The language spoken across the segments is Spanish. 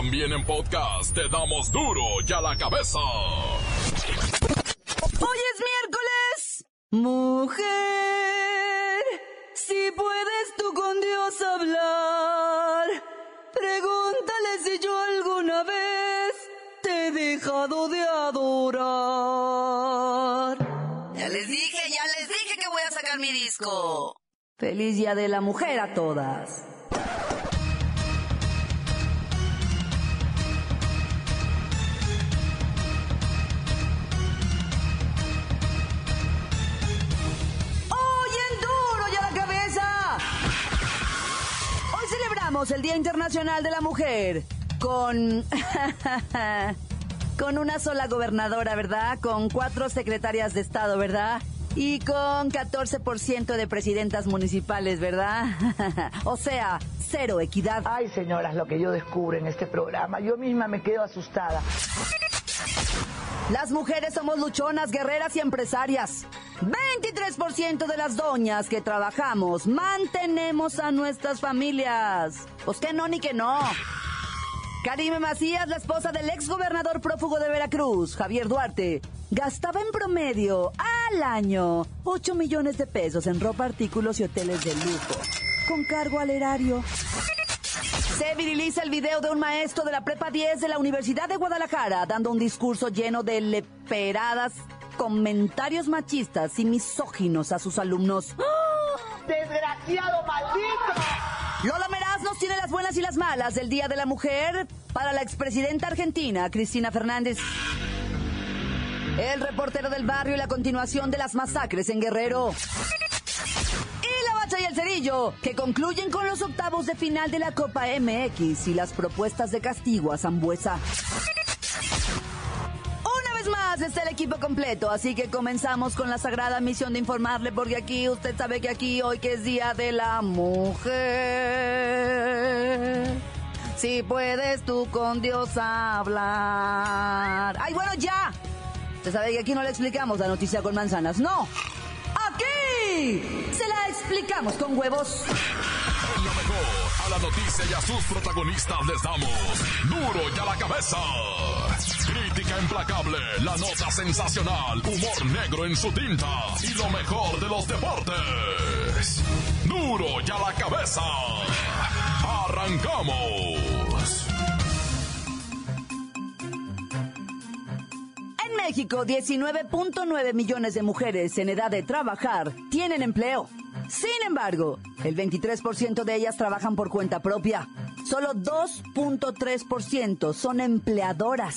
También en podcast te damos duro y a la cabeza. Hoy es miércoles. Mujer, si puedes tú con Dios hablar, pregúntale si yo alguna vez te he dejado de adorar. Ya les dije, ya les dije que voy a sacar mi disco. Feliz Día de la Mujer a todas. Celebramos el Día Internacional de la Mujer con con una sola gobernadora, ¿verdad? Con cuatro secretarias de Estado, ¿verdad? Y con 14% de presidentas municipales, ¿verdad? o sea, cero equidad. Ay, señoras, lo que yo descubro en este programa. Yo misma me quedo asustada. Las mujeres somos luchonas, guerreras y empresarias. 23% de las doñas que trabajamos mantenemos a nuestras familias. Pues que no, ni que no. Karime Macías, la esposa del ex gobernador prófugo de Veracruz, Javier Duarte, gastaba en promedio al año 8 millones de pesos en ropa, artículos y hoteles de lujo, con cargo al erario. Se viriliza el video de un maestro de la Prepa 10 de la Universidad de Guadalajara dando un discurso lleno de leperadas comentarios machistas y misóginos a sus alumnos. ¡Desgraciado maldito! Lola Meraz nos tiene las buenas y las malas del Día de la Mujer para la expresidenta argentina, Cristina Fernández. El reportero del barrio y la continuación de las masacres en Guerrero. Y la bacha y el cerillo, que concluyen con los octavos de final de la Copa MX y las propuestas de castigo a Zambuesa. Vez más está el equipo completo, así que comenzamos con la sagrada misión de informarle, porque aquí usted sabe que aquí hoy que es Día de la Mujer. Si puedes tú con Dios hablar. ¡Ay, bueno, ya! Usted sabe que aquí no le explicamos la noticia con manzanas, no. Aquí se la explicamos con huevos. Noticia y a sus protagonistas les damos duro y a la cabeza. Crítica implacable, la nota sensacional, humor negro en su tinta y lo mejor de los deportes. Duro y a la cabeza. Arrancamos. En México, 19.9 millones de mujeres en edad de trabajar tienen empleo. Sin embargo, el 23% de ellas trabajan por cuenta propia. Solo 2.3% son empleadoras.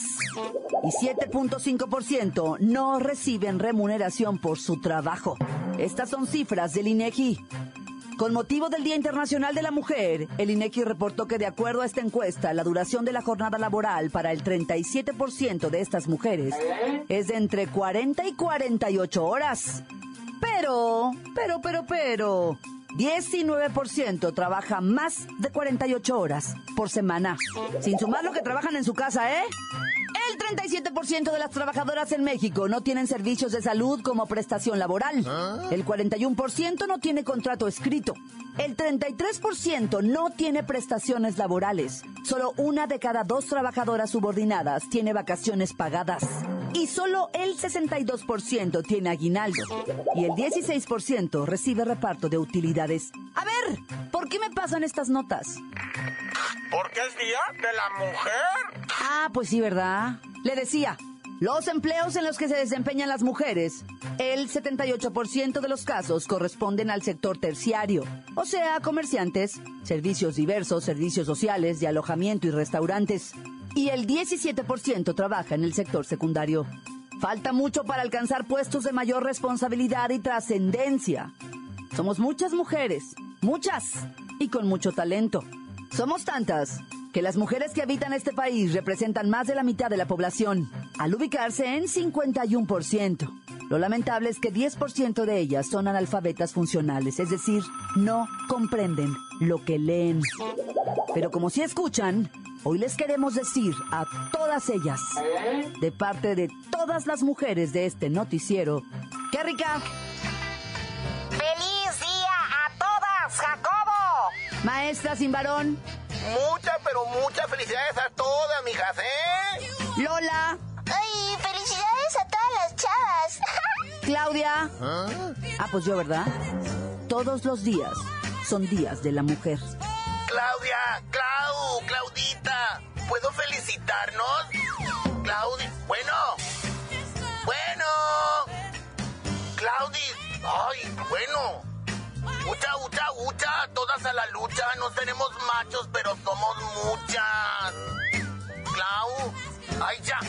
Y 7.5% no reciben remuneración por su trabajo. Estas son cifras del INEGI. Con motivo del Día Internacional de la Mujer, el INEGI reportó que de acuerdo a esta encuesta, la duración de la jornada laboral para el 37% de estas mujeres es de entre 40 y 48 horas. Pero, pero, pero, pero, 19% trabaja más de 48 horas por semana, sin sumar lo que trabajan en su casa, ¿eh? El 37% de las trabajadoras en México no tienen servicios de salud como prestación laboral. El 41% no tiene contrato escrito. El 33% no tiene prestaciones laborales. Solo una de cada dos trabajadoras subordinadas tiene vacaciones pagadas. Y solo el 62% tiene aguinaldo. Y el 16% recibe reparto de utilidades. A ver, ¿por qué me pasan estas notas? Porque es Día de la Mujer. Ah, pues sí, ¿verdad? Le decía, los empleos en los que se desempeñan las mujeres, el 78% de los casos corresponden al sector terciario, o sea, comerciantes, servicios diversos, servicios sociales, de alojamiento y restaurantes, y el 17% trabaja en el sector secundario. Falta mucho para alcanzar puestos de mayor responsabilidad y trascendencia. Somos muchas mujeres, muchas, y con mucho talento. Somos tantas que las mujeres que habitan este país representan más de la mitad de la población, al ubicarse en 51%. Lo lamentable es que 10% de ellas son analfabetas funcionales, es decir, no comprenden lo que leen. Pero como si escuchan, hoy les queremos decir a todas ellas, de parte de todas las mujeres de este noticiero, ¡qué rica! ¡Feliz día a todas, Jacobo! Maestra sin varón, Muchas, pero muchas felicidades a todas, mijas, ¿eh? Lola. Ay, felicidades a todas las chavas. Claudia. Ah, pues yo, ¿verdad? Todos los días son días de la mujer. Claudia, Clau, Claudita, ¿puedo felicitarnos? Claudia, bueno, bueno, Claudi, ay, bueno. Ucha, ucha, ucha, no tenemos machos, pero somos muchas. Clau, ay, ya.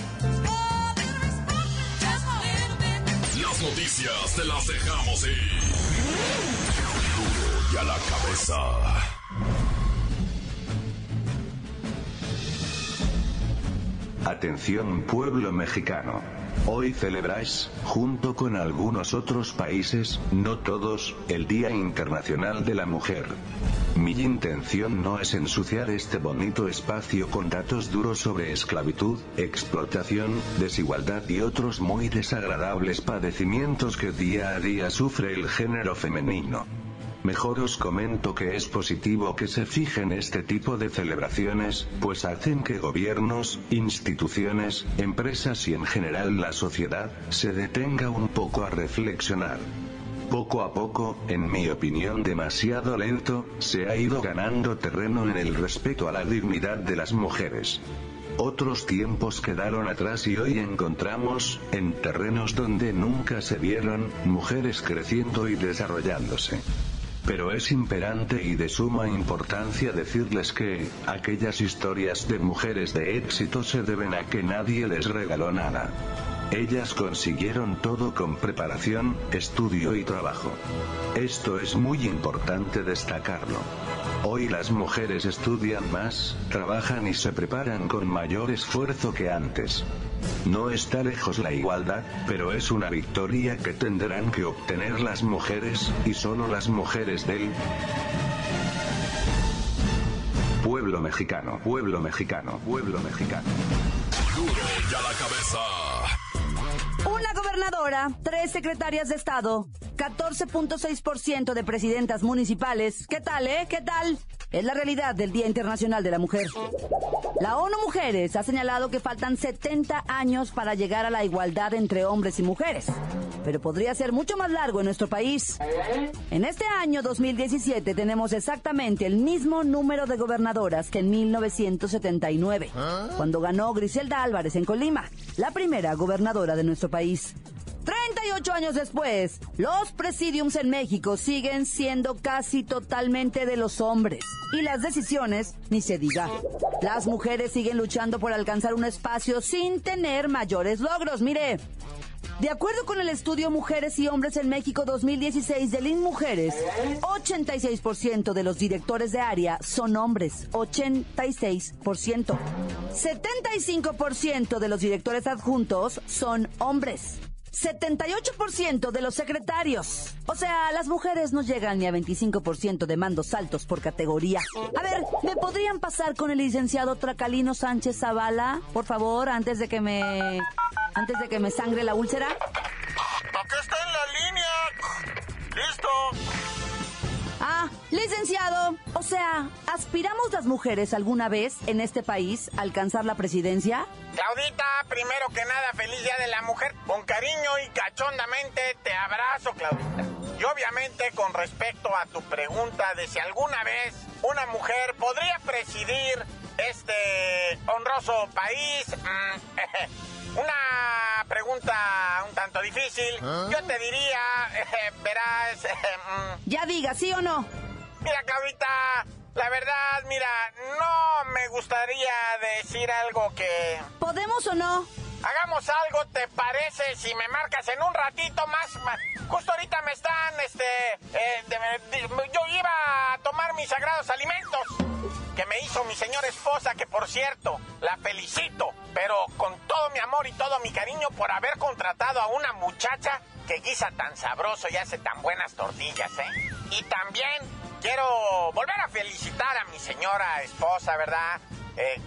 Las noticias te las dejamos ir. Duro y a la cabeza. Atención pueblo mexicano. Hoy celebráis, junto con algunos otros países, no todos, el Día Internacional de la Mujer. Mi intención no es ensuciar este bonito espacio con datos duros sobre esclavitud, explotación, desigualdad y otros muy desagradables padecimientos que día a día sufre el género femenino. Mejor os comento que es positivo que se fijen este tipo de celebraciones, pues hacen que gobiernos, instituciones, empresas y en general la sociedad, se detenga un poco a reflexionar. Poco a poco, en mi opinión demasiado lento, se ha ido ganando terreno en el respeto a la dignidad de las mujeres. Otros tiempos quedaron atrás y hoy encontramos, en terrenos donde nunca se vieron, mujeres creciendo y desarrollándose. Pero es imperante y de suma importancia decirles que, aquellas historias de mujeres de éxito se deben a que nadie les regaló nada. Ellas consiguieron todo con preparación, estudio y trabajo. Esto es muy importante destacarlo. Hoy las mujeres estudian más, trabajan y se preparan con mayor esfuerzo que antes. No está lejos la igualdad, pero es una victoria que tendrán que obtener las mujeres, y solo las mujeres del pueblo mexicano, pueblo mexicano, pueblo mexicano. Duro y a la cabeza. Una gobernadora, tres secretarias de Estado, 14.6% de presidentas municipales. ¿Qué tal, eh? ¿Qué tal? Es la realidad del Día Internacional de la Mujer. La ONU Mujeres ha señalado que faltan 70 años para llegar a la igualdad entre hombres y mujeres, pero podría ser mucho más largo en nuestro país. En este año 2017 tenemos exactamente el mismo número de gobernadoras que en 1979, cuando ganó Griselda Álvarez en Colima, la primera gobernadora de nuestro país. 38 años después, los presidiums en México siguen siendo casi totalmente de los hombres. Y las decisiones, ni se diga. Las mujeres siguen luchando por alcanzar un espacio sin tener mayores logros. Mire, de acuerdo con el estudio Mujeres y Hombres en México 2016 de Lin Mujeres, 86% de los directores de área son hombres, 86%. 75% de los directores adjuntos son hombres. 78% de los secretarios. O sea, las mujeres no llegan ni a 25% de mandos altos por categoría. A ver, ¿me podrían pasar con el licenciado Tracalino Sánchez Zavala, por favor, antes de que me antes de que me sangre la úlcera? Acá está en la línea. Listo. Ah, licenciado, o sea, ¿aspiramos las mujeres alguna vez en este país a alcanzar la presidencia? Claudita, primero que nada, feliz día de la mujer. Con cariño y cachondamente te abrazo, Claudita. Y obviamente con respecto a tu pregunta de si alguna vez una mujer podría presidir este honroso país, mm, una pregunta un tanto difícil. Yo te diría, verás, mm, Ya diga, ¿sí o no? Mira, Claudita, la verdad, mira, no me gustaría decir algo que... ¿Podemos o no? Hagamos algo, ¿te parece? Si me marcas en un ratito más... Justo ahorita me están, este... eh, de- de- yo iba a tomar mis sagrados alimentos que me hizo mi señora esposa, que por cierto, la felicito, pero con todo mi amor y todo mi cariño por haber contratado a una muchacha que guisa tan sabroso y hace tan buenas tortillas, ¿eh? Y también quiero volver a felicitar a mi señora esposa, ¿verdad? Eh,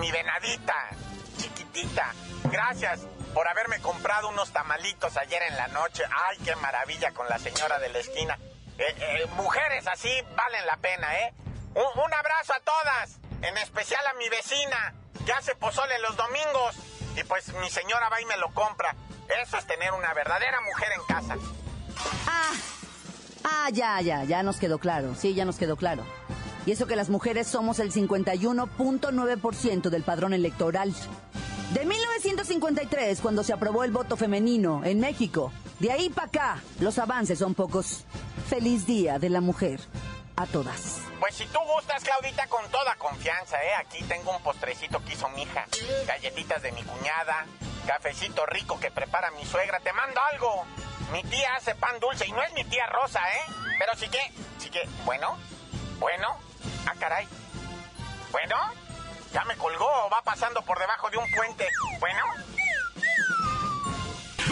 mi venadita, chiquitita. Gracias por haberme comprado unos tamalitos ayer en la noche. Ay, qué maravilla con la señora de la esquina. Eh, eh, mujeres así valen la pena, ¿eh? Un, abrazo a todas, en especial a mi vecina, que hace pozole los domingos. Y pues mi señora va y me lo compra. Eso es tener una verdadera mujer en casa. Ah, ah, ya, ya, ya nos quedó claro. Sí, ya nos quedó claro. Y eso que las mujeres somos el 51.9% del padrón electoral. De 1953, cuando se aprobó el voto femenino en México. De ahí para acá, los avances son pocos. Feliz Día de la Mujer a todas. Pues si tú gustas, Claudita, con toda confianza, ¿eh? Aquí tengo un postrecito que hizo mi hija. Galletitas de mi cuñada, cafecito rico que prepara mi suegra. Te mando algo. Mi tía hace pan dulce y no es mi tía Rosa, ¿eh? Pero sí que, sí que, bueno, bueno, ah, caray. Bueno, ya me colgó va pasando por debajo de un puente. Bueno.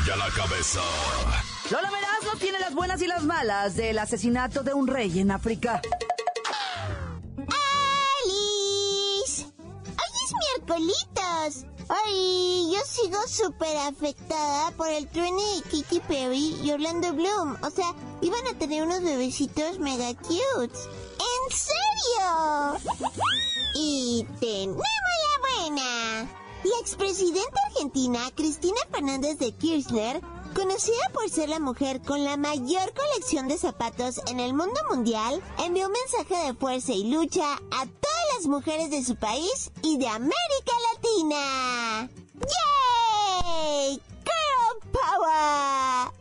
sobre todo información. Duro y a la cabeza. Lola Meraz nos tiene las buenas y las malas del asesinato de un rey en África. ¡Alice! ¡Hoy es miércolitos! Ay, yo sigo súper afectada por el truene de Kiki Perry y Orlando Bloom. O sea, iban a tener unos bebecitos mega cute. ¡En serio! Y tenemos la buena. La expresidenta argentina Cristina Fernández de Kirchner, conocida por ser la mujer con la mayor colección de zapatos en el mundo mundial, envió un mensaje de fuerza y lucha a todas las mujeres de su país y de América Latina. ¡Yay! ¡Girl Power!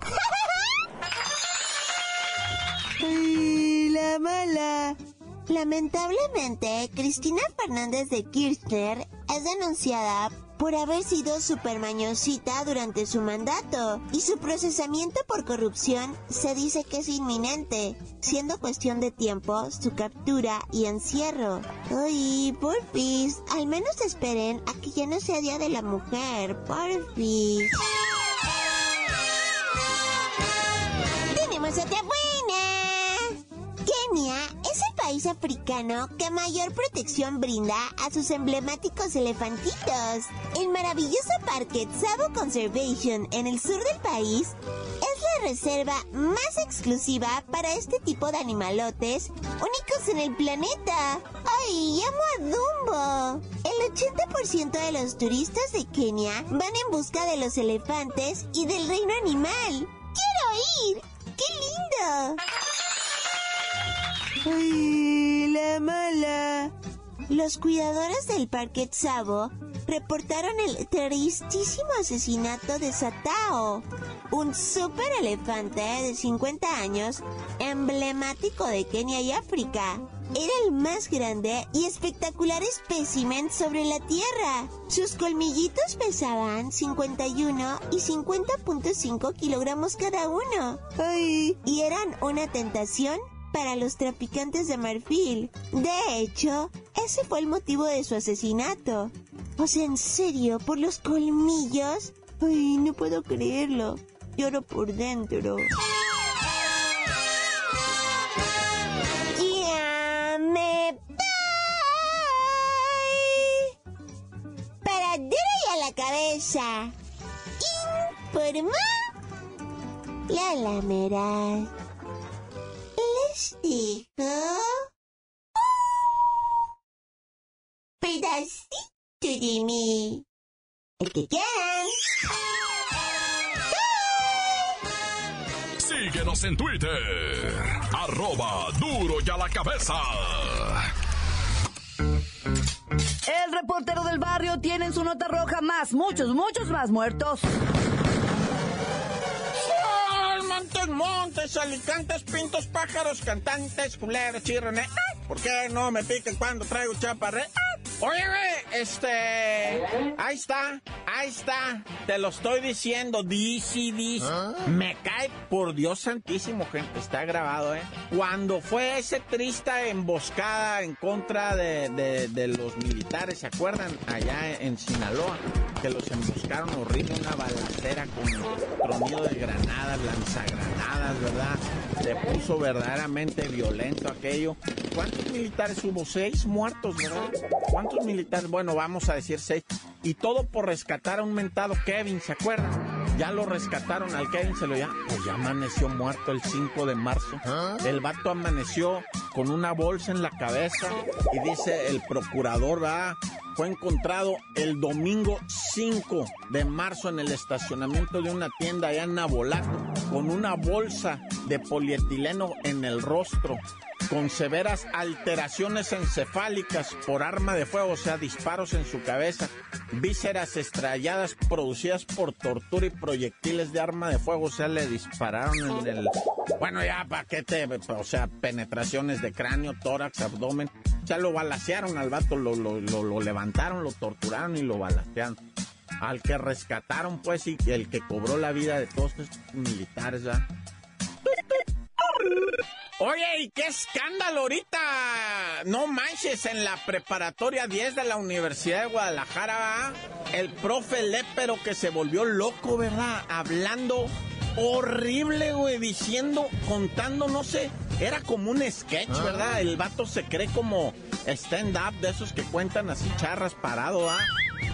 ¡Ay, la mala! Lamentablemente, Cristina Fernández de Kirchner es denunciada por haber sido supermañosita durante su mandato y su procesamiento por corrupción se dice que es inminente, siendo cuestión de tiempo su captura y encierro. Ay, porfis, al menos esperen a que ya no sea Día de la Mujer, porfis. Africano que mayor protección brinda a sus emblemáticos elefantitos. El maravilloso parque Tsavo Conservation en el sur del país es la reserva más exclusiva para este tipo de animalotes únicos en el planeta. ¡Ay, amo a Dumbo! El 80% de los turistas de Kenia van en busca de los elefantes y del reino animal. ¡Quiero ir! ¡Qué lindo! ¡Ay, mala! Los cuidadores del Parque Tsavo reportaron el tristísimo asesinato de Satao, un super elefante de 50 años, emblemático de Kenia y África. Era el más grande y espectacular espécimen sobre la Tierra. Sus colmillitos pesaban 51 y 50.5 kilogramos cada uno. ¡Ay! Y eran una tentación para los traficantes de marfil. De hecho, ese fue el motivo de su asesinato. O sea, en serio, por los colmillos. Ay, no puedo creerlo. Lloro por dentro. Para a la cabeza. Informó la lamera les dijo pedacito de mí. El que quieran. Síguenos en Twitter. Arroba duro y a la cabeza. El reportero del barrio tiene en su nota roja más, muchos, muchos más muertos. ¡Ay, montes, alicantes, pintos, pájaros, cantantes, culeros, chirrones! ¿Por qué no me piquen cuando traigo chaparre? Oye, este... Ahí está, ahí está, te lo estoy diciendo, dice, dice. Me cae por Dios santísimo, gente, está grabado, ¿eh? Cuando fue ese triste emboscada en contra de, de- de los militares, ¿se acuerdan? Allá en Sinaloa, que los emboscaron horrible, una balacera con tronido de granadas, lanzagranadas, ¿verdad? Se puso verdaderamente violento aquello. ¿Cuántos militares hubo? Seis muertos, ¿verdad? ¿Cuántos militares? Bueno, vamos a decir seis. Y todo por rescatar a un mentado Kevin, ¿se acuerdan? Ya lo rescataron al Kevin, se lo ya, pues ya amaneció muerto el 5 de marzo. El vato amaneció con una bolsa en la cabeza y dice el procurador, va, fue encontrado el domingo 5 de marzo en el estacionamiento de una tienda allá en Nabolato con una bolsa de polietileno en el rostro con severas alteraciones encefálicas por arma de fuego, o sea, disparos en su cabeza, vísceras estrelladas producidas por tortura y proyectiles de arma de fuego, o sea, le dispararon en el... Bueno, ya, paquete, o sea, penetraciones de cráneo, tórax, abdomen, o sea, lo balacearon al vato, lo, lo, lo, levantaron, lo torturaron y lo balacearon. Al que rescataron, pues, y el que cobró la vida de todos estos militares, ¿ya? Oye, ¿y qué escándalo ahorita? No manches, en la preparatoria 10 de la Universidad de Guadalajara, el profe Lépero que se volvió loco, ¿verdad? Hablando horrible, güey, diciendo, contando, no sé, era como un sketch, ¿verdad? El vato se cree como stand-up de esos que cuentan así charras parado, ¿ah?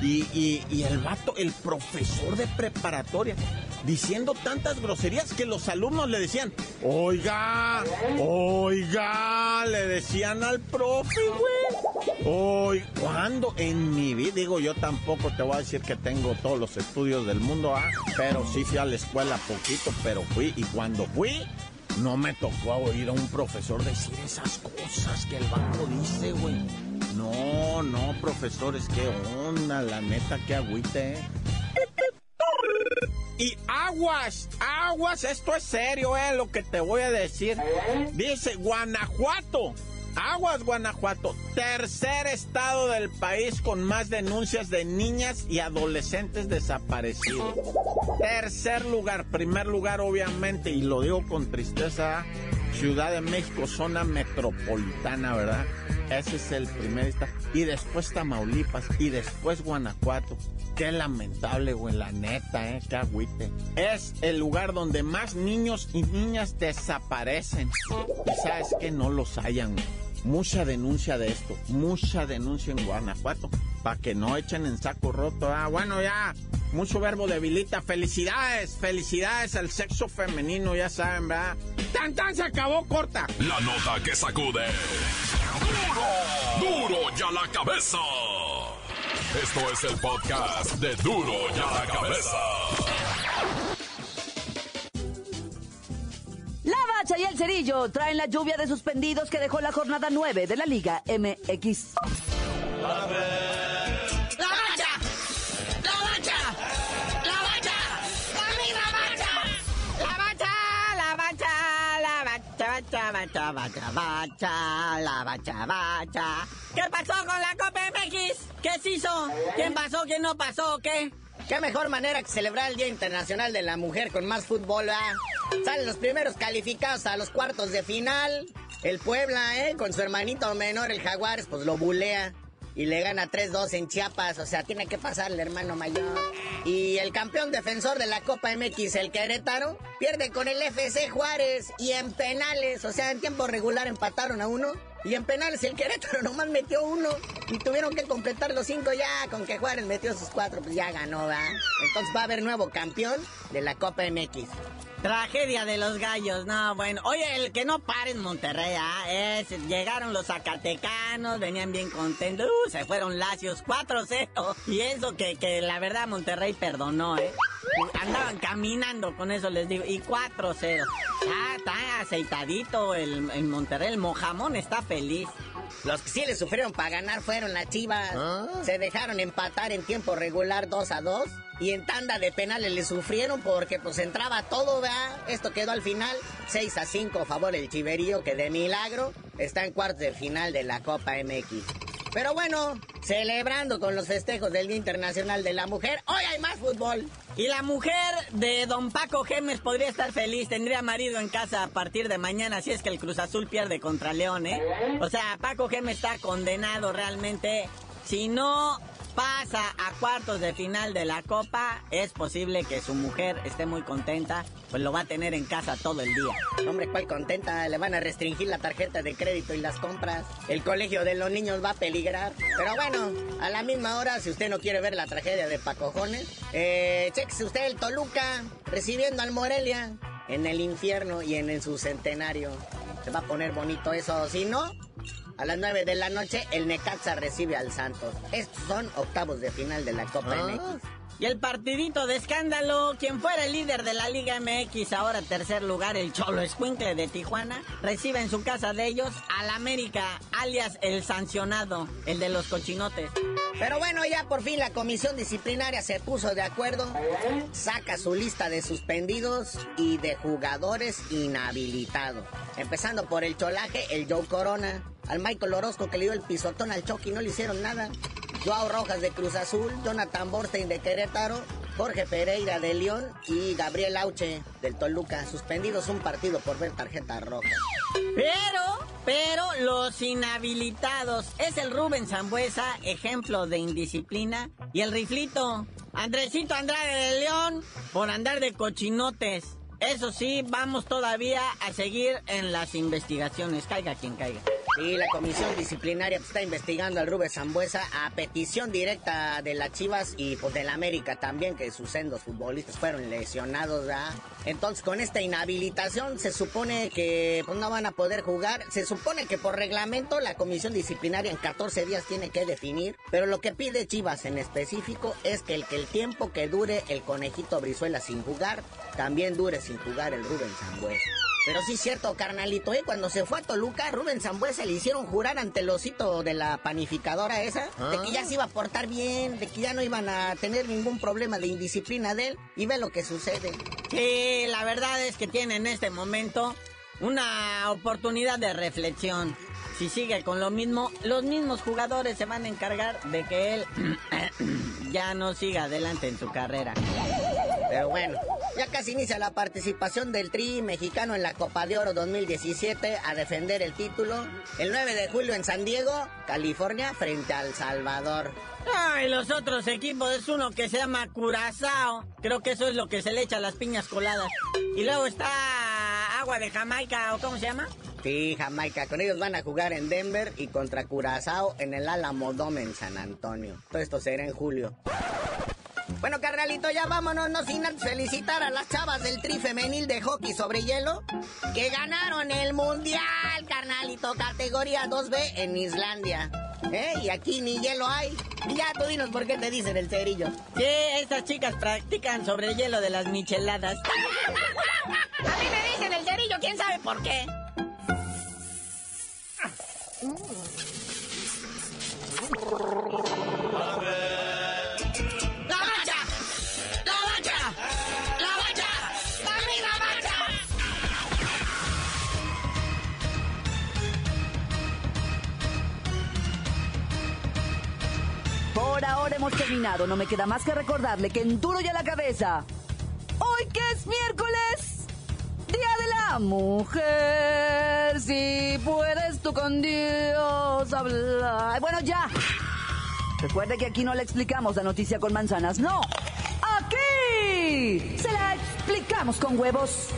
Y, y, y el vato, el profesor de preparatoria, diciendo tantas groserías que los alumnos le decían, oiga, oiga, le decían al profe, güey. Hoy, ¿cuándo? En mi vida, digo, yo tampoco te voy a decir que tengo todos los estudios del mundo, ¿ah? Pero sí fui a la escuela poquito, pero fui, y cuando fui, no me tocó oír a un profesor decir esas cosas que el banco dice, güey. No, no, profesores, qué onda, la neta, qué agüite, ¿eh? Y aguas, aguas, esto es serio, eh, lo que te voy a decir. Dice Guanajuato, aguas Guanajuato, tercer estado del país con más denuncias de niñas y adolescentes desaparecidos. Tercer lugar, primer lugar obviamente, y lo digo con tristeza, Ciudad de México, zona metropolitana, ¿verdad? Ese es el primer. Y después Tamaulipas, y después Guanajuato. Qué lamentable, güey, la neta, ¿eh? Qué agüite. Es el lugar donde más niños y niñas desaparecen. Y sabes que no los hayan, güey. Mucha denuncia de esto, mucha denuncia en Guanajuato, para que no echen en saco roto. Ah, bueno, ya, mucho verbo debilita. Felicidades, felicidades al sexo femenino, ya saben, ¿verdad? ¡Tan, tan! Se acabó corta. La nota que sacude. ¡Duro! ¡Duro ya la cabeza! Esto es el podcast de Duro ya la cabeza. La Bacha y el Cerillo traen la lluvia de suspendidos que dejó la jornada 9 de la Liga MX. Bacha, bacha, bacha, bacha, la bacha, bacha. ¿Qué pasó con la Copa MX? ¿Qué se hizo? ¿Quién pasó? ¿Quién no pasó? ¿Qué? Qué mejor manera que celebrar el Día Internacional de la Mujer con más fútbol, ¿ah? Salen los primeros calificados a los cuartos de final. El Puebla, ¿eh? Con su hermanito menor, el Jaguares, pues lo bulea. Y le gana 3-2 en Chiapas, o sea, tiene que pasar el hermano mayor. Y el campeón defensor de la Copa MX, el Querétaro, pierde con el FC Juárez y en penales, o sea, en tiempo regular empataron a uno. Y en penales el Querétaro nomás metió uno y tuvieron que completar los cinco ya, con que Juárez metió sus cuatro, pues ya ganó, ¿va? Entonces va a haber nuevo campeón de la Copa MX. Tragedia de los gallos, no, bueno. Oye, el que no para en Monterrey, ¿ah? Es, llegaron los zacatecanos, venían bien contentos, uh, se fueron lacios 4-0. Y eso que, que la verdad Monterrey perdonó, ¿eh? Andaban caminando con eso, les digo, y 4-0. Ah, está aceitadito el, el Monterrey, el mojamón está feliz. Los que sí le sufrieron para ganar fueron las Chivas. Se dejaron empatar en tiempo regular 2 a 2. Y en tanda de penales le sufrieron porque pues entraba todo, ¿verdad? Esto quedó al final 6 a 5 a favor del Chiverío que de milagro está en cuartos de final de la Copa MX. Pero bueno, celebrando con los festejos del Día Internacional de la Mujer. Hoy hay más fútbol. Y la mujer de don Paco Gemes podría estar feliz, tendría marido en casa a partir de mañana si es que el Cruz Azul pierde contra León, ¿eh? O sea, Paco Gemes está condenado realmente. Si no pasa a cuartos de final de la Copa, es posible que su mujer esté muy contenta, pues lo va a tener en casa todo el día. Hombre, ¿cuál contenta? Le van a restringir la tarjeta de crédito y las compras. El colegio de los niños va a peligrar. Pero bueno, a la misma hora, si usted no quiere ver la tragedia de Pacojones, eh, chequese usted el Toluca recibiendo al Morelia en el infierno y en, en su centenario. Se va a poner bonito eso, si no, a las 9 de la noche, el Necaxa recibe al Santos. Estos son octavos de final de la Copa Ah. MX. Y el partidito de escándalo, quien fuera el líder de la Liga MX, ahora tercer lugar, el Cholo Escuincle de Tijuana, recibe en su casa de ellos al América, alias el sancionado, el de los cochinotes. Pero bueno, ya por fin la comisión disciplinaria se puso de acuerdo, saca su lista de suspendidos y de jugadores inhabilitados. Empezando por el cholaje, el Joe Corona, al Michael Orozco que le dio el pisotón al Chucky, no le hicieron nada. Joao Rojas de Cruz Azul, Jonathan Borstein de Querétaro, Jorge Pereira de León y Gabriel Auche del Toluca, suspendidos un partido por ver tarjeta roja. Pero, pero los inhabilitados es el Rubén Zambuesa, ejemplo de indisciplina, y el riflito, Andresito Andrade de León, por andar de cochinotes. Eso sí, vamos todavía a seguir en las investigaciones, caiga quien caiga. Y la comisión disciplinaria pues, está investigando al Rubén Zambuesa a petición directa de las Chivas y pues de la América también, que sus sendos futbolistas fueron lesionados, ¿verdad? Entonces, con esta inhabilitación se supone que pues, no van a poder jugar. Se supone que por reglamento la comisión disciplinaria en 14 días tiene que definir, pero lo que pide Chivas en específico es que el, que el tiempo que dure el conejito Brizuela sin jugar, también dure sin jugar el Rubén Zambuesa. Pero sí es cierto, carnalito, ¿eh? Cuando se fue a Toluca, Rubén Zambuesa le hicieron jurar ante el osito de la panificadora esa, de que ya se iba a portar bien, de que ya no iban a tener ningún problema de indisciplina de él, y ve lo que sucede. Sí, la verdad es que tiene en este momento una oportunidad de reflexión. Si sigue con lo mismo, los mismos jugadores se van a encargar de que él ya no siga adelante en su carrera. Pero bueno, ya casi inicia la participación del Tri mexicano en la Copa de Oro 2017 a defender el título el 9 de julio en San Diego, California, frente al Salvador. Ay, los otros equipos es uno que se llama Curazao. Creo que eso es lo que se le echa a las piñas coladas. Y luego está Agua de Jamaica, ¿o cómo se llama? Sí, Jamaica, con ellos van a jugar en Denver y contra Curazao en el Alamo Dome en San Antonio. Todo esto será en julio. Bueno, carnalito, ya vámonos, no sin felicitar a las chavas del tri femenil de hockey sobre hielo que ganaron el mundial, carnalito, categoría 2B en Islandia. ¿Eh? Y aquí ni hielo hay. Y ya tú dinos por qué te dicen el cerillo. Sí, estas chicas practican sobre el hielo de las micheladas. A mí me dicen el cerillo, quién sabe por qué. ¡La hemos terminado. No me queda más que recordarle que en duro y a la cabeza. Hoy que es miércoles, Día de la Mujer. Si puedes tú con Dios hablar. Bueno, ya. Recuerde que aquí no le explicamos la noticia con manzanas. No. Aquí se la explicamos con huevos.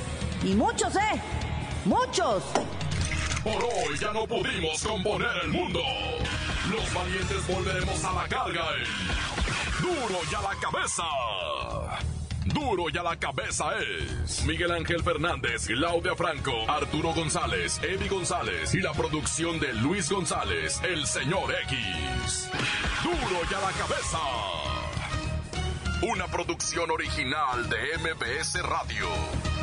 Y muchos, ¿eh? Muchos. Por hoy ya no pudimos componer el mundo. Los valientes volveremos a la carga Duro y a la cabeza. Duro y a la cabeza es Miguel Ángel Fernández, Claudia Franco, Arturo González, Eddie González y la producción de Luis González, el señor X. Duro y a la cabeza. Una producción original de MBS Radio.